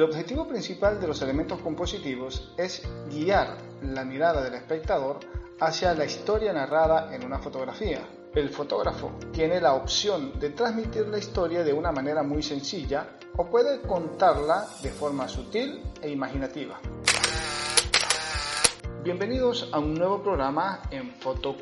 El objetivo principal de los elementos compositivos es guiar la mirada del espectador hacia la historia narrada en una fotografía. El fotógrafo tiene la opción de transmitir la historia de una manera muy sencilla o puede contarla de forma sutil e imaginativa. Bienvenidos a un nuevo programa en Foto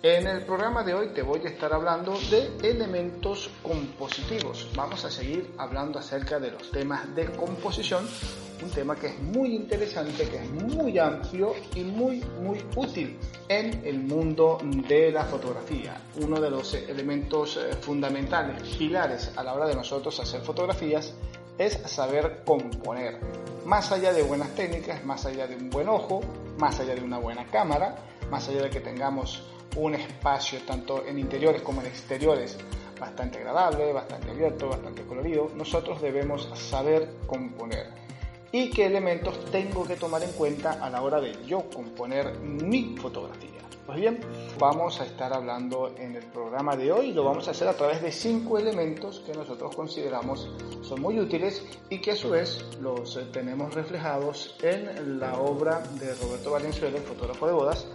En el programa de hoy te voy a estar hablando de elementos compositivos. Vamos a seguir hablando acerca de los temas de composición, un tema que es muy interesante, que es muy amplio y muy muy útil en el mundo de la fotografía. Uno de los elementos eh, fundamentales, pilares a la hora de nosotros hacer fotografías es saber componer. Más allá de buenas técnicas, más allá de un buen ojo, más allá de una buena cámara, más allá de que tengamos un espacio tanto en interiores como en exteriores bastante agradable, bastante abierto, bastante colorido, nosotros debemos saber componer. ¿Y qué elementos tengo que tomar en cuenta a la hora de yo componer mi fotografía? Pues bien, vamos a estar hablando en el programa de hoy, lo vamos a hacer a través de cinco elementos que nosotros consideramos son muy útiles y que a su vez los eh, tenemos reflejados en la obra de Roberto Valenzuela, el fotógrafo de bodas.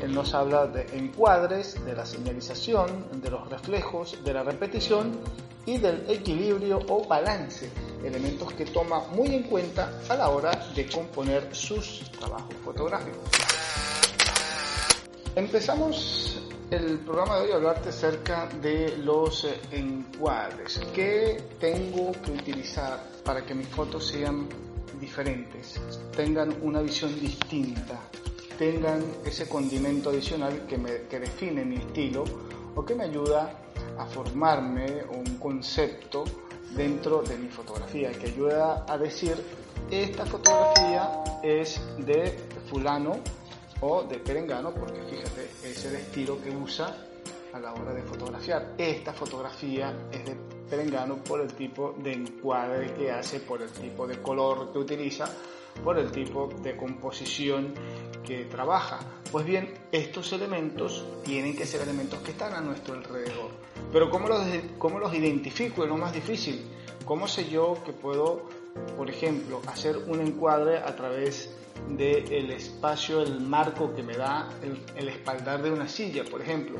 Él nos habla de encuadres, de la señalización, de los reflejos, de la repetición y del equilibrio o balance, elementos que toma muy en cuenta a la hora de componer sus trabajos fotográficos. Empezamos el programa de hoy a hablarte acerca de los eh, encuadres. ¿Qué tengo que utilizar para que mis fotos sean diferentes, tengan una visión distinta, tengan ese condimento adicional que, me, que define mi estilo o que me ayuda a formarme un concepto dentro de mi fotografía, que ayuda a decir, esta fotografía es de fulano o de perengano, porque fíjate, es el estilo que usa a la hora de fotografiar. Esta fotografía es de perengano por el tipo de encuadre que hace, por el tipo de color que utiliza, por el tipo de composición que trabaja. Pues bien, estos elementos tienen que ser elementos que están a nuestro alrededor. Pero ¿cómo los, cómo los identifico? Es lo más difícil. ¿Cómo sé yo que puedo, por ejemplo, hacer un encuadre a través del espacio, el marco que me da el, espaldar de una silla, por ejemplo.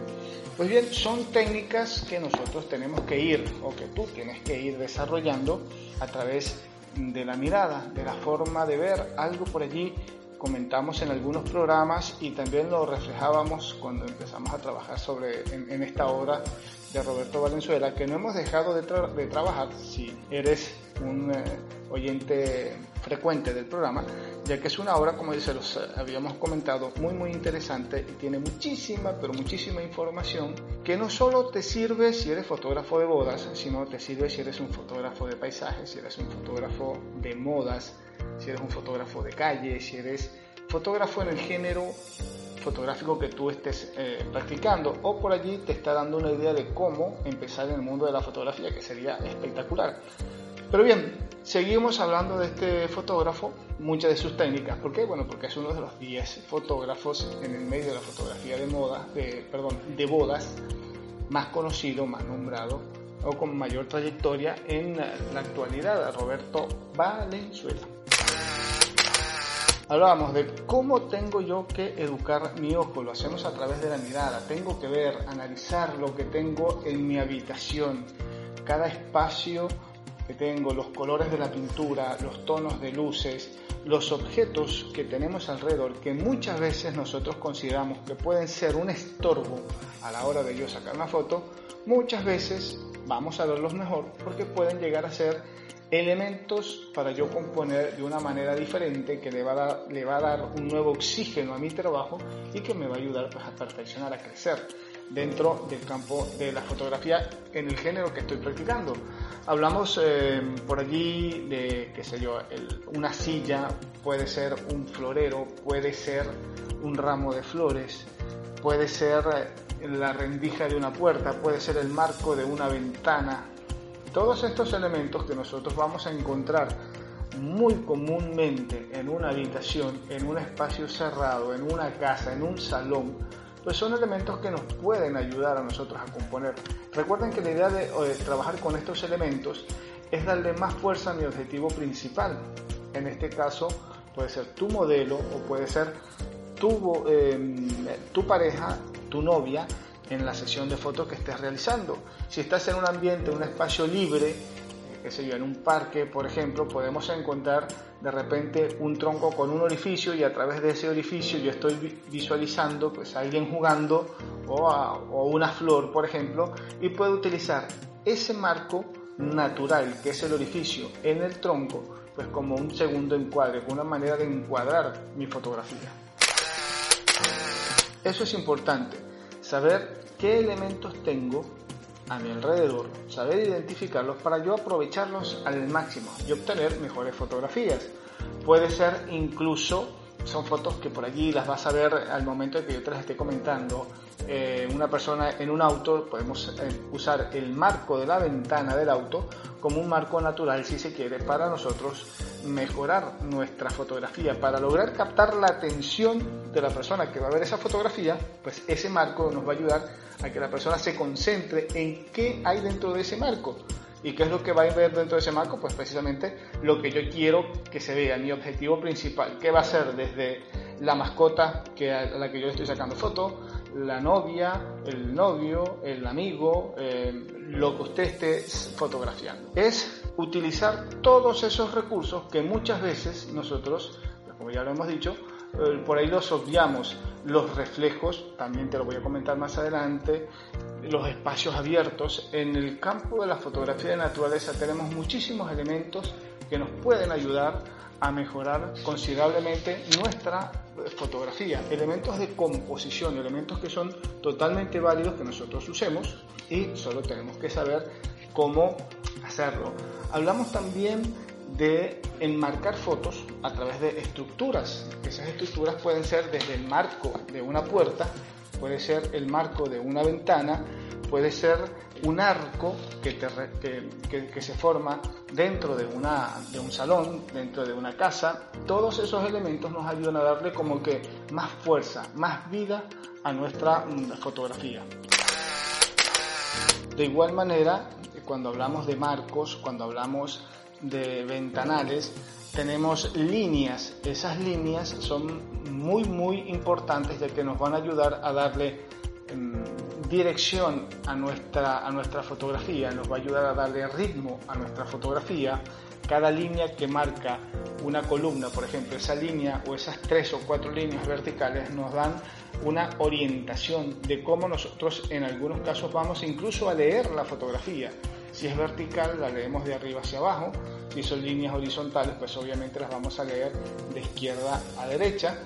Pues bien, son técnicas que nosotros tenemos que ir, o que tú tienes que ir desarrollando a través de la mirada, de la forma de ver algo por allí. Comentamos en algunos programas y también lo reflejábamos cuando empezamos a trabajar sobre en, esta obra de Roberto Valenzuela, que no hemos dejado de, de trabajar. Si eres un eh, oyente frecuente del programa, ya que es una obra, como se los habíamos comentado, muy muy interesante y tiene muchísima, pero muchísima información que no solo te sirve si eres fotógrafo de bodas, sino te sirve si eres un fotógrafo de paisajes, si eres un fotógrafo de modas, si eres un fotógrafo de calle, si eres fotógrafo en el género fotográfico que tú estés eh, practicando o por allí te está dando una idea de cómo empezar en el mundo de la fotografía que sería espectacular. Pero bien, seguimos hablando de este fotógrafo, muchas de sus técnicas. ¿Por qué? Bueno, porque es uno de los 10 fotógrafos en el medio de la fotografía de moda, de, perdón, de bodas, más conocido, más nombrado o con mayor trayectoria en la actualidad, Roberto Valenzuela. Hablábamos de cómo tengo yo que educar mi ojo, lo hacemos a través de la mirada, tengo que ver, analizar lo que tengo en mi habitación, cada espacio que tengo, los colores de la pintura, los tonos de luces, los objetos que tenemos alrededor, que muchas veces nosotros consideramos que pueden ser un estorbo a la hora de yo sacar una foto, muchas veces vamos a verlos mejor porque pueden llegar a ser elementos para yo componer de una manera diferente que le va a dar, un nuevo oxígeno a mi trabajo y que me va a ayudar pues, a perfeccionar, a crecer dentro del campo de la fotografía en el género que estoy practicando. Hablamos eh, por allí de, qué sé yo, una silla, puede ser un florero, puede ser un ramo de flores, puede ser eh, la rendija de una puerta, puede ser el marco de una ventana. Todos estos elementos que nosotros vamos a encontrar muy comúnmente en una habitación, en un espacio cerrado, en una casa, en un salón, pues son elementos que nos pueden ayudar a nosotros a componer. Recuerden que la idea de, trabajar con estos elementos es darle más fuerza a mi objetivo principal. En este caso puede ser tu modelo o puede ser tu, em, tu pareja, tu novia en la sesión de fotos que estés realizando. Si estás en un ambiente, un espacio libre, qué sé yo, en un parque, por ejemplo, podemos encontrar de repente un tronco con un orificio y a través de ese orificio yo estoy visualizando pues a alguien jugando o, o una flor, por ejemplo, y puedo utilizar ese marco natural que es el orificio en el tronco, pues como un segundo encuadre, una manera de encuadrar mi fotografía. Eso es importante, saber qué elementos tengo a mi alrededor, saber identificarlos para yo aprovecharlos al máximo y obtener mejores fotografías. Puede ser incluso, son fotos que por allí las vas a ver al momento de que yo te las esté comentando, eh, una persona en un auto, podemos eh, usar el marco de la ventana del auto como un marco natural si se quiere para nosotros mejorar nuestra fotografía, para lograr captar la atención de la persona que va a ver esa fotografía, pues ese marco nos va a ayudar a que la persona se concentre en qué hay dentro de ese marco. ¿Y qué es lo que va a ver dentro de ese marco? Pues precisamente lo que yo quiero que se vea, mi objetivo principal, que va a ser desde la mascota que a la que yo le estoy sacando foto, la novia, el novio, el amigo, eh, lo que usted esté fotografiando. Es utilizar todos esos recursos que muchas veces nosotros, pues como ya lo hemos dicho, eh, por ahí los obviamos. Los reflejos, también te lo voy a comentar más adelante, los espacios abiertos. En el campo de la fotografía de naturaleza tenemos muchísimos elementos que nos pueden ayudar a mejorar considerablemente nuestra fotografía, elementos de composición, elementos que son totalmente válidos que nosotros usemos y solo tenemos que saber cómo hacerlo. Hablamos también de enmarcar fotos a través de estructuras. Esas estructuras pueden ser desde el marco de una puerta, puede ser el marco de una ventana, puede ser un arco que, se forma dentro de, de un salón, dentro de una casa. Todos esos elementos nos ayudan a darle como que más fuerza, más vida a nuestra mm, fotografía. De igual manera, cuando hablamos de marcos, cuando hablamos de ventanales, tenemos líneas. Esas líneas son muy, muy importantes ya que nos van a ayudar a darle em, dirección a nuestra, a nuestra fotografía, nos va a ayudar a darle ritmo a nuestra fotografía. Cada línea que marca una columna, por ejemplo, esa línea o esas tres o cuatro líneas verticales nos dan una orientación de cómo nosotros en algunos casos vamos incluso a leer la fotografía. Si es vertical, la leemos de arriba hacia abajo. Si son líneas horizontales, pues obviamente las vamos a leer de izquierda a derecha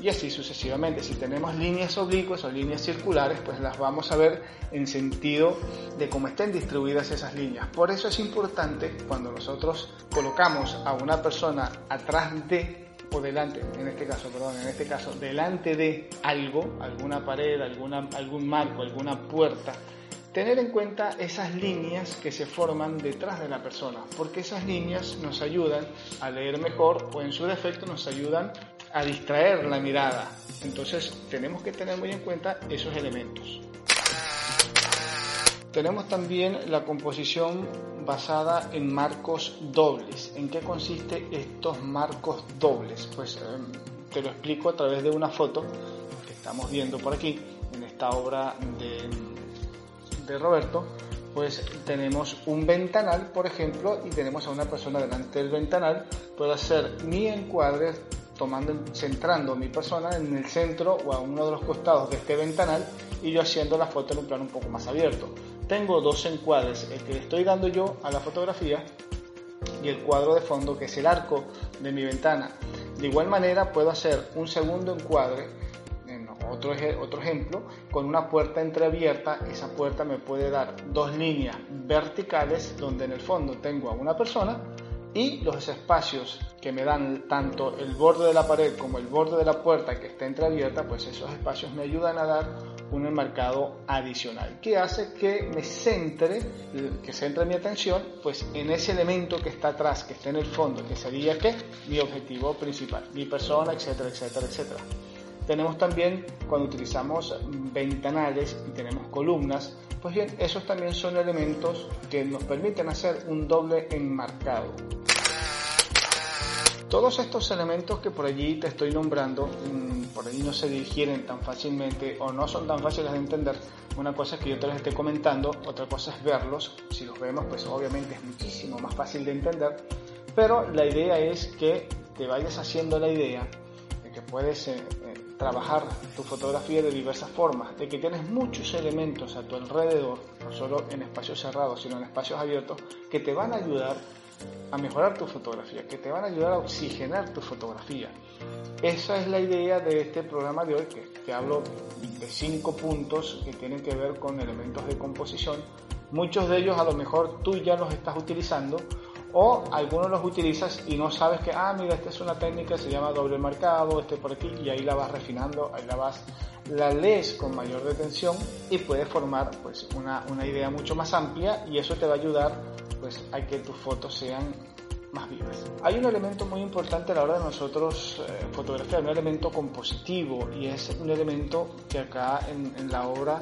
y así sucesivamente. Si tenemos líneas oblicuas o líneas circulares, pues las vamos a ver en sentido de cómo estén distribuidas esas líneas. Por eso es importante cuando nosotros colocamos a una persona atrás de o delante, en este caso, perdón, en este caso, delante de algo, alguna pared, alguna, algún marco, alguna puerta, tener en cuenta esas líneas que se forman detrás de la persona, porque esas líneas nos ayudan a leer mejor o en su defecto nos ayudan a distraer la mirada. Entonces tenemos que tener muy en cuenta esos elementos. Tenemos también la composición basada en marcos dobles. ¿En qué consiste estos marcos dobles? Pues em, te lo explico a través de una foto que estamos viendo por aquí, en esta obra de, de Roberto. Pues tenemos un ventanal, por ejemplo, y tenemos a una persona delante del ventanal. Puedo hacer mi encuadre tomando, centrando mi persona en el centro o a uno de los costados de este ventanal y yo haciendo la foto en un plano un poco más abierto. Tengo dos encuadres, el que le estoy dando yo a la fotografía y el cuadro de fondo que es el arco de mi ventana. De igual manera puedo hacer un segundo encuadre, en otro, ejemplo, con una puerta entreabierta. Esa puerta me puede dar dos líneas verticales donde en el fondo tengo a una persona y los espacios que me dan tanto el borde de la pared como el borde de la puerta que está entreabierta, pues esos espacios me ayudan a dar un enmarcado adicional que hace que me centre, que centre mi atención pues en ese elemento que está atrás, que está en el fondo, que sería que mi objetivo principal, mi persona, etcétera, etcétera, etcétera. Tenemos también cuando utilizamos ventanales y tenemos columnas, pues bien, esos también son elementos que nos permiten hacer un doble enmarcado. Todos estos elementos que por allí te estoy nombrando, mm, por allí no se digieren tan fácilmente o no son tan fáciles de entender. Una cosa es que yo te los esté comentando, otra cosa es verlos. Si los vemos, pues obviamente es muchísimo más fácil de entender. Pero la idea es que te vayas haciendo la idea de que puedes eh, trabajar tu fotografía de diversas formas, de que tienes muchos elementos a tu alrededor, no solo en espacios cerrados, sino en espacios abiertos, que te van a ayudar a mejorar tu fotografía, que te van a ayudar a oxigenar tu fotografía. Esa es la idea de este programa de hoy, que te hablo de cinco puntos que tienen que ver con elementos de composición. Muchos de ellos a lo mejor tú ya los estás utilizando o algunos los utilizas y no sabes que, ah, mira, esta es una técnica, se llama doble marcado, este por aquí, y ahí la vas refinando, ahí la vas, la lees con mayor detención y puedes formar pues una, una idea mucho más amplia y eso te va a ayudar pues a que tus fotos sean más vivas. Hay un elemento muy importante a la hora de nosotros eh, fotografiar, un elemento compositivo y es un elemento que acá en, en la obra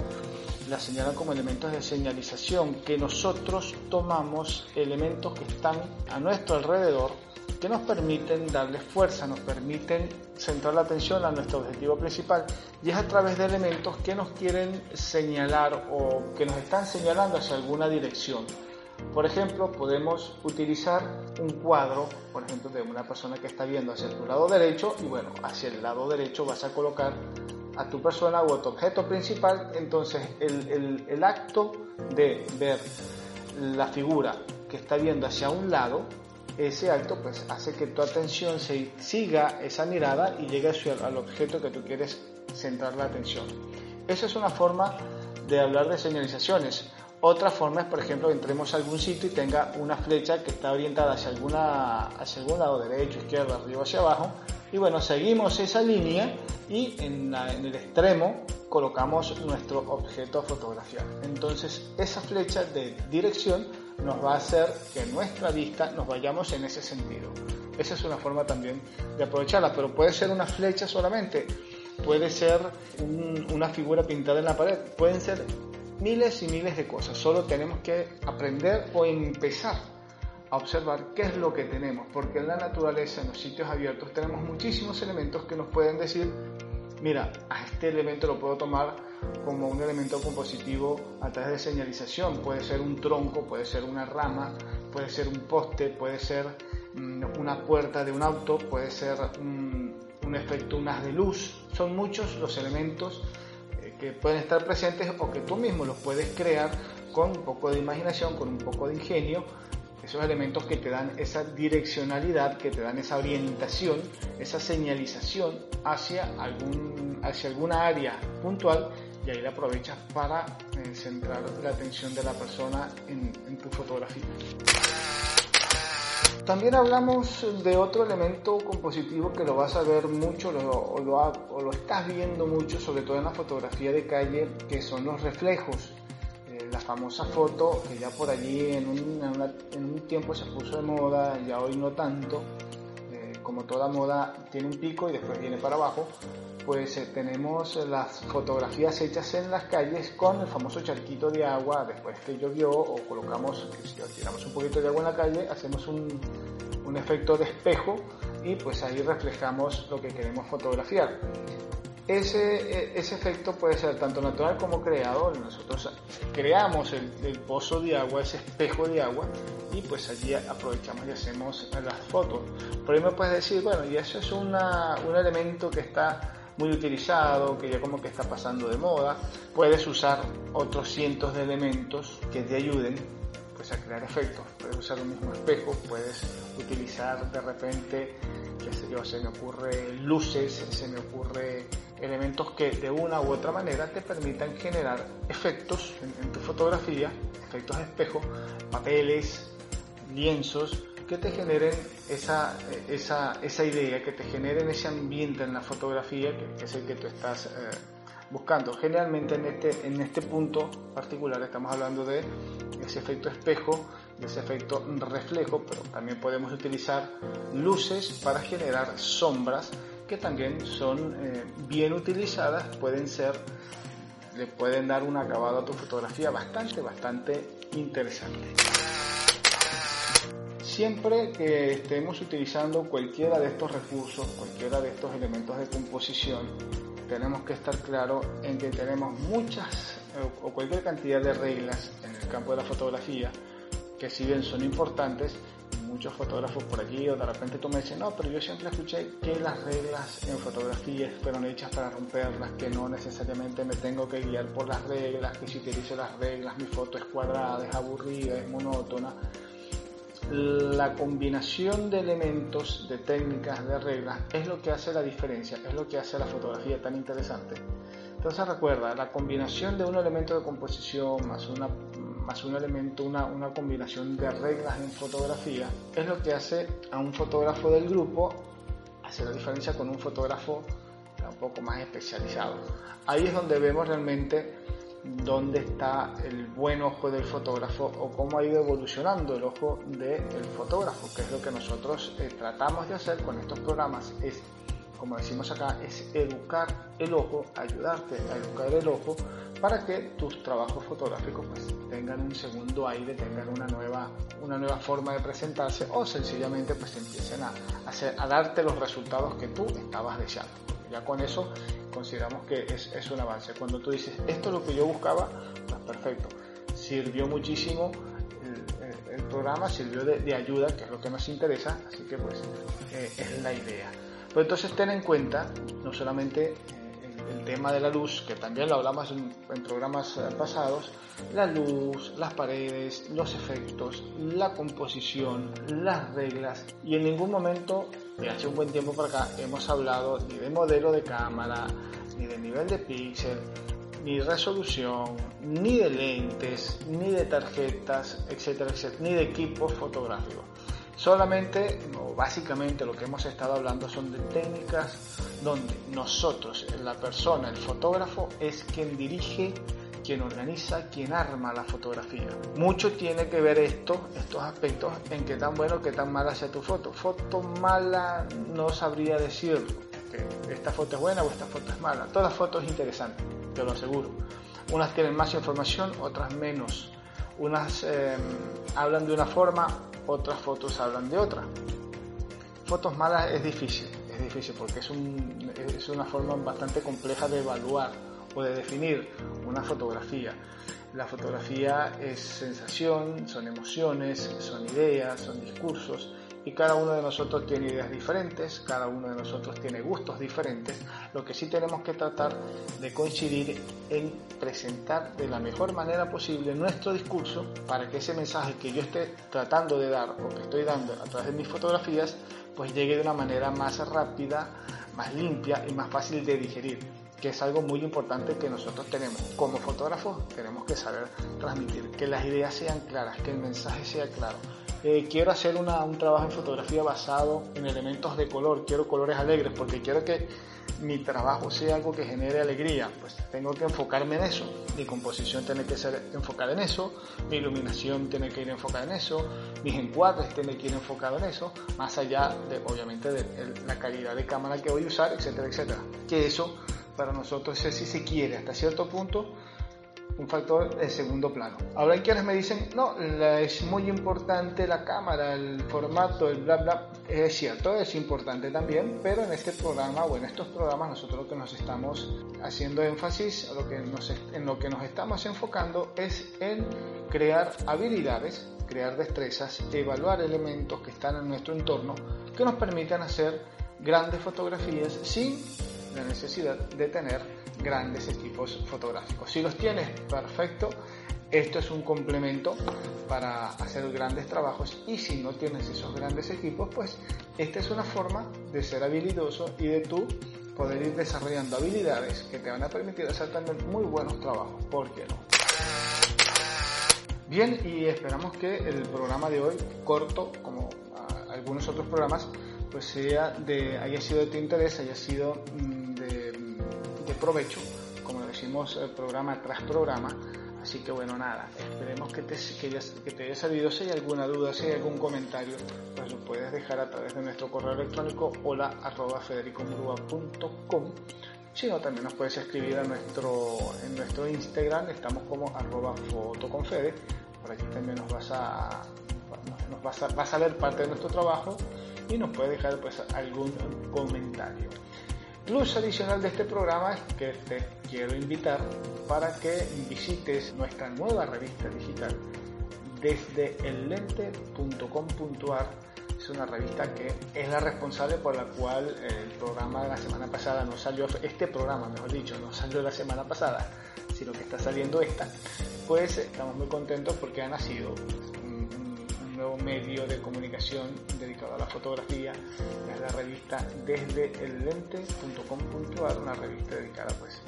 la señalan como elementos de señalización, que nosotros tomamos elementos que están a nuestro alrededor que nos permiten darle fuerza, nos permiten centrar la atención a nuestro objetivo principal y es a través de elementos que nos quieren señalar o que nos están señalando hacia alguna dirección. Por ejemplo, podemos utilizar un cuadro, por ejemplo, de una persona que está viendo hacia tu lado derecho y bueno, hacia el lado derecho vas a colocar a tu persona o a tu objeto principal, entonces el, el, acto de ver la figura que está viendo hacia un lado, ese acto pues hace que tu atención se siga esa mirada y llegue al objeto que tú quieres centrar la atención. Esa es una forma de hablar de señalizaciones. Otra forma es, por ejemplo, entremos a algún sitio y tenga una flecha que está orientada hacia, alguna, hacia algún lado, derecho, izquierda, arriba, hacia abajo. Y bueno, seguimos esa línea y en, en el extremo colocamos nuestro objeto a fotografiar. Entonces, esa flecha de dirección nos va a hacer que nuestra vista nos vayamos en ese sentido. Esa es una forma también de aprovecharla, pero puede ser una flecha solamente, puede ser una figura pintada en la pared, pueden ser miles y miles de cosas. Solo tenemos que aprender o empezar a observar qué es lo que tenemos, porque en la naturaleza, en los sitios abiertos, tenemos muchísimos elementos que nos pueden decir, mira, a este elemento lo puedo tomar como un elemento compositivo a través de señalización. Puede ser un tronco, puede ser una rama, puede ser un poste, puede ser mm, una puerta de un auto, puede ser un, un efecto, un haz de luz. Son muchos los elementos que pueden estar presentes o que tú mismo los puedes crear con un poco de imaginación, con un poco de ingenio, esos elementos que te dan esa direccionalidad, que te dan esa orientación, esa señalización hacia, algún, hacia alguna área puntual y ahí la aprovechas para eh, centrar la atención de la persona en, en tu fotografía. También hablamos de otro elemento compositivo que lo vas a ver mucho o, lo, estás viendo mucho, sobre todo en la fotografía de calle, que son los reflejos. Eh, la famosa foto que ya por allí en un, tiempo se puso de moda, ya hoy no tanto, eh, como toda moda tiene un pico y después viene para abajo, pues eh, tenemos las fotografías hechas en las calles con el famoso charquito de agua después que llovió o colocamos, si tiramos un poquito de agua en la calle, hacemos un, un efecto de espejo y pues ahí reflejamos lo que queremos fotografiar. Ese, e, ese efecto puede ser tanto natural como creado. Nosotros creamos el, el, pozo de agua, ese espejo de agua, y pues allí aprovechamos y hacemos las fotos. Por ahí me puedes decir, bueno, y eso es una, un elemento que está muy utilizado, que ya como que está pasando de moda. Puedes usar otros cientos de elementos que te ayuden pues, a crear efectos. Puedes usar un mismo espejo, puedes utilizar de repente, qué sé yo, se me ocurre luces, se me ocurre elementos que de una u otra manera te permitan generar efectos en, tu fotografía, efectos de espejo, papeles, lienzos, que te generen esa, esa, esa idea, que te generen ese ambiente en la fotografía que, es el que tú estás eh, buscando. Generalmente en este, en este punto particular estamos hablando de ese efecto espejo, de ese efecto reflejo, pero también podemos utilizar luces para generar sombras que también son eh, bien utilizadas, pueden ser, le pueden dar un acabado a tu fotografía bastante, bastante interesante. Siempre que estemos utilizando cualquiera de estos recursos, cualquiera de estos elementos de composición, tenemos que estar claros en que tenemos muchas o cualquier cantidad de reglas en el campo de la fotografía que si bien son importantes, muchos fotógrafos por aquí o de repente tú me dices, no, pero yo siempre escuché que las reglas en fotografía fueron hechas para romperlas, que no necesariamente me tengo que guiar por las reglas, que si utilizo las reglas mi foto es cuadrada, es aburrida, es monótona. La combinación de elementos, de técnicas, de reglas es lo que hace la diferencia, es lo que hace la fotografía tan interesante. Entonces recuerda, la combinación de un elemento de composición más una más un elemento, una, una combinación de reglas en fotografía, es lo que hace a un fotógrafo del grupo hacer la diferencia con un fotógrafo un poco más especializado. Ahí es donde vemos realmente dónde está el buen ojo del fotógrafo o cómo ha ido evolucionando el ojo del fotógrafo, que es lo que nosotros eh, tratamos de hacer con estos programas, es como decimos acá, es educar el ojo, ayudarte a educar el ojo para que tus trabajos fotográficos pues, tengan un segundo aire, tengan una nueva, una nueva forma de presentarse o sencillamente pues empiecen hacer, a darte los resultados que tú estabas deseando. Ya con eso consideramos que es, es un avance. Cuando tú dices, esto es lo que yo buscaba, perfecto. Sirvió muchísimo el, programa, sirvió de, ayuda, que es lo que nos interesa, así que pues eh, es la idea. Pues entonces ten en cuenta no solamente el tema de la luz, que también lo hablamos en, programas eh, pasados, la luz, las paredes, los efectos, la composición, las reglas y en ningún momento, de hace un buen tiempo para acá, hemos hablado ni de modelo de cámara, ni de nivel de píxel, ni resolución, ni de lentes, ni de tarjetas, etcétera, etcétera, ni de equipos fotográficos. Solamente, o básicamente lo que hemos estado hablando son de técnicas donde nosotros, la persona, el fotógrafo, es quien dirige, quien organiza, quien arma la fotografía. Mucho tiene que ver esto, estos aspectos, en qué tan bueno, qué tan mala sea tu foto. Foto mala no sabría decirlo, que esta foto es buena o esta foto es mala. Todas fotos interesantes, te lo aseguro. Unas tienen más información, otras menos. Unas eh, hablan de una forma, otras fotos hablan de otra. Fotos malas es difícil, es difícil porque es una forma bastante compleja de evaluar o de definir una fotografía. La fotografía es sensación, son emociones, son ideas, son discursos y cada uno de nosotros tiene ideas diferentes, cada uno de nosotros tiene gustos diferentes. Lo que sí tenemos que tratar de coincidir en presentar de la mejor manera posible nuestro discurso para que ese mensaje que yo esté tratando de dar o que estoy dando a través de mis fotografías pues llegue de una manera más rápida, más limpia y más fácil de digerir que es algo muy importante que nosotros tenemos. Como fotógrafos tenemos que saber transmitir, que las ideas sean claras, que el mensaje sea claro, eh, quiero hacer un trabajo en fotografía basado en elementos de color, quiero colores alegres porque quiero que mi trabajo sea algo que genere alegría, pues tengo que enfocarme en eso. Mi composición tiene que ser enfocada en eso, mi iluminación tiene que ir enfocada en eso, mis encuadres tienen que ir enfocados en eso, más allá de, obviamente, de, la calidad de cámara que voy a usar, etcétera, etcétera. Que eso para nosotros es si se quiere hasta cierto punto un factor de segundo plano. Ahora hay quienes me dicen, no, es muy importante la cámara, el formato, el bla bla. Es cierto, es importante también, pero en este programa o en estos programas nosotros lo que nos estamos haciendo énfasis, lo que nos, en lo que nos estamos enfocando es en crear habilidades, crear destrezas, evaluar elementos que están en nuestro entorno que nos permitan hacer grandes fotografías sin la necesidad de tener grandes equipos fotográficos. Si los tienes, perfecto. Esto es un complemento para hacer grandes trabajos y si no tienes esos grandes equipos, pues esta es una forma de ser habilidoso y de tú poder ir desarrollando habilidades que te van a permitir hacer también muy buenos trabajos. ¿Por qué no? Bien, y esperamos que el programa de hoy, corto como algunos otros programas, pues sea de, haya sido de tu interés, haya sido mm, de provecho, como decimos, programa tras programa. Así que bueno, nada, esperemos que te, que, te haya servido. Si hay alguna duda, si hay algún comentario, pues lo puedes dejar a través de nuestro correo electrónico hola arroba. Si no, también nos puedes escribir a nuestro, en nuestro Instagram, estamos como arroba fotoconfede. Por allí también nos vas a, nos vas a, vas a ver parte de nuestro trabajo y nos puedes dejar pues algún comentario. Plus adicional de este programa es que te quiero invitar para que visites nuestra nueva revista digital desde ellente.com.ar. Es una revista que es la responsable por la cual el programa de la semana pasada no salió, este programa mejor dicho, no salió la semana pasada, sino que está saliendo esta. Pues estamos muy contentos porque ha nacido nuevo medio de comunicación dedicado a la fotografía, es la revista desde el lente.com.ar, una revista dedicada pues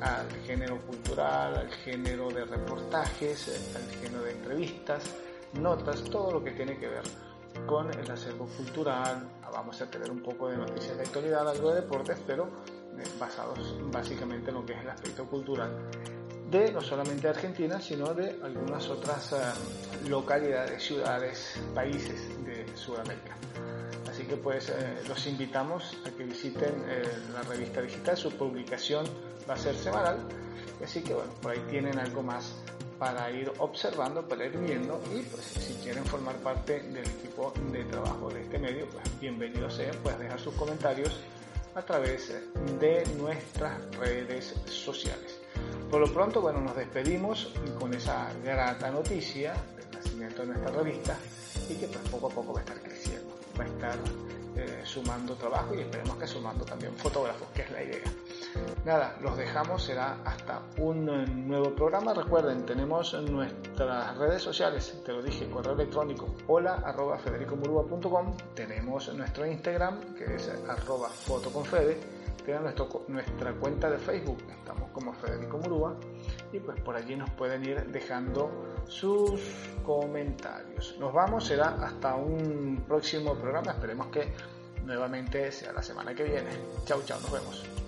al género cultural, al género de reportajes, al género de entrevistas, notas, todo lo que tiene que ver con el acervo cultural, vamos a tener un poco de noticias de actualidad, algo de deportes, pero eh, basados básicamente en lo que es el aspecto cultural de no solamente Argentina, sino de algunas otras eh, localidades, ciudades, países de Sudamérica. Así que pues eh, los invitamos a que visiten eh, la revista digital, su publicación va a ser semanal, así que bueno, por ahí tienen algo más para ir observando, para ir viendo y pues si quieren formar parte del equipo de trabajo de este medio, pues bienvenidos sean, pueden dejar sus comentarios a través de nuestras redes sociales. Por lo pronto, bueno, nos despedimos con esa grata noticia del nacimiento de nuestra revista y que pues poco a poco va a estar creciendo, va a estar eh, sumando trabajo y esperemos que sumando también fotógrafos, que es la idea. Nada, los dejamos, será hasta un nuevo programa. Recuerden, tenemos nuestras redes sociales, te lo dije, correo electrónico hola tenemos nuestro Instagram que es arroba fotoconfede nuestra cuenta de Facebook, estamos como Federico Murúa, y pues por allí nos pueden ir dejando sus comentarios. Nos vamos, será hasta un próximo programa, esperemos que nuevamente sea la semana que viene. Chau, chau, nos vemos.